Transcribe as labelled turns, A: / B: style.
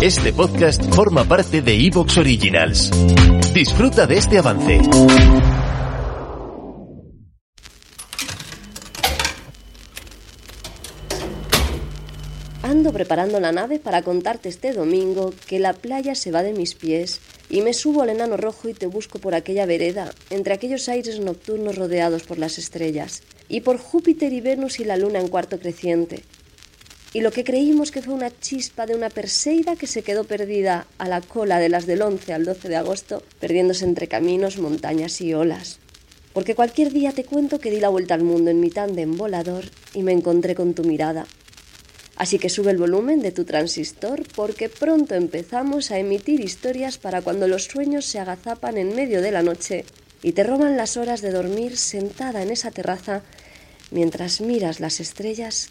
A: Este podcast forma parte de Evox Originals. Disfruta de este avance.
B: Ando preparando la nave para contarte este domingo que la playa se va de mis pies y me subo al enano rojo y te busco por aquella vereda, entre aquellos aires nocturnos rodeados por las estrellas, y por Júpiter y Venus y la luna en cuarto creciente, y lo que creímos que fue una chispa de una perseida que se quedó perdida a la cola de las del 11 al 12 de agosto, perdiéndose entre caminos, montañas y olas. Porque cualquier día te cuento que di la vuelta al mundo en mi tándem volador y me encontré con tu mirada. Así que sube el volumen de tu transistor porque pronto empezamos a emitir historias para cuando los sueños se agazapan en medio de la noche y te roban las horas de dormir sentada en esa terraza mientras miras las estrellas